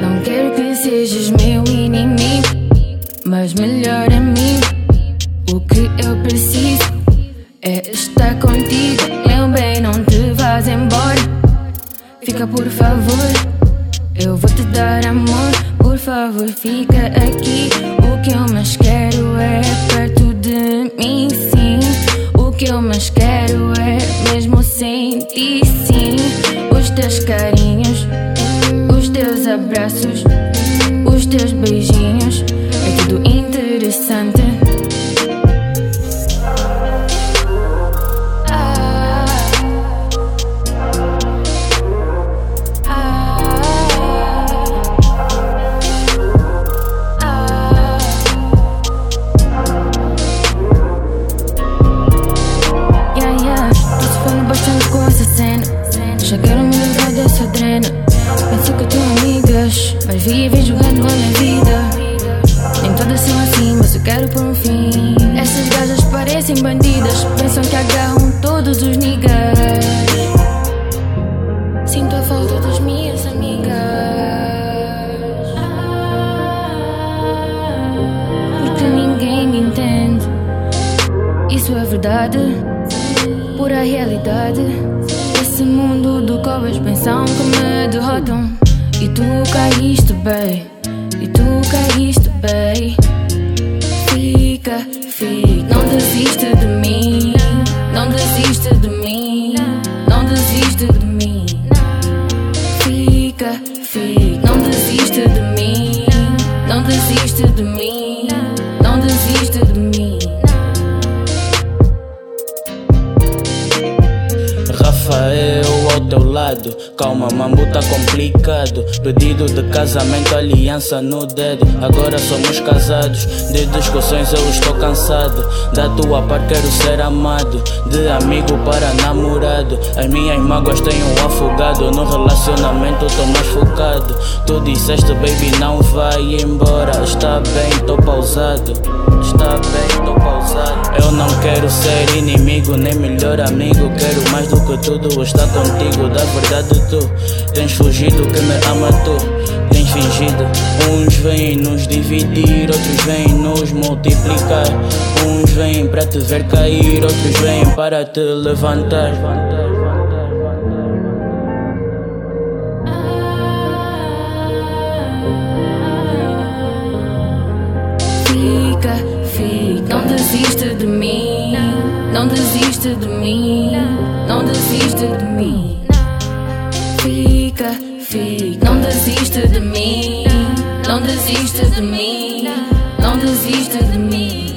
Não quero que sejas meu inimigo, mas melhor amigo. O que eu preciso é estar contigo. Meu bem, não te vás embora. Fica por favor, eu vou te dar amor. Por favor, fica aqui. O que eu mais quero é perto de mim, sim. O que eu mais quero é mesmo sentir, sim. Os teus carinhos abraços, os teus beijinhos. É tudo interessante. Ah, ah, ah. Yeah, yeah. Bastante com essa cena. Já quero me livrar dessa drena. Penso que eu tenho amigas, mas vivem jogando a minha vida. Nem todas são assim, mas eu quero por um fim. Essas gajas parecem bandidas, pensam que agarram todos os niggas. Sinto a falta das minhas amigas. Porque ninguém me entende. Isso é verdade, pura realidade. Esse mundo do qual pensam que me derrotam. E tu caíste bem, e tu caíste bem. Fica, fica, não desiste de mim, não desiste de mim, não desiste de mim. Fica, fica, não desiste de mim, não desiste de mim, lado, calma, mambo tá complicado. Pedido de casamento, aliança no dedo. Agora somos casados, de discussões eu estou cansado. Da tua parte quero ser amado, de amigo para namorado. As minhas mágoas um afogado, no relacionamento tô mais focado. Tu disseste, baby, não vai embora. Está bem, tô pausado. Está bem, tô pausado. Eu não quero ser inimigo, nem melhor amigo. Quero mais do que tudo estar contigo. Da verdade, tu tens fugido, que me ama tu. Tens fingido, uns vêm nos dividir, outros vêm nos multiplicar. Uns vêm para te ver cair, outros vêm para te levantar. Desiste de mim, não desiste de mim, não desiste de mim. Fica, fica, não desiste de mim, não desiste de mim, não desiste de mim.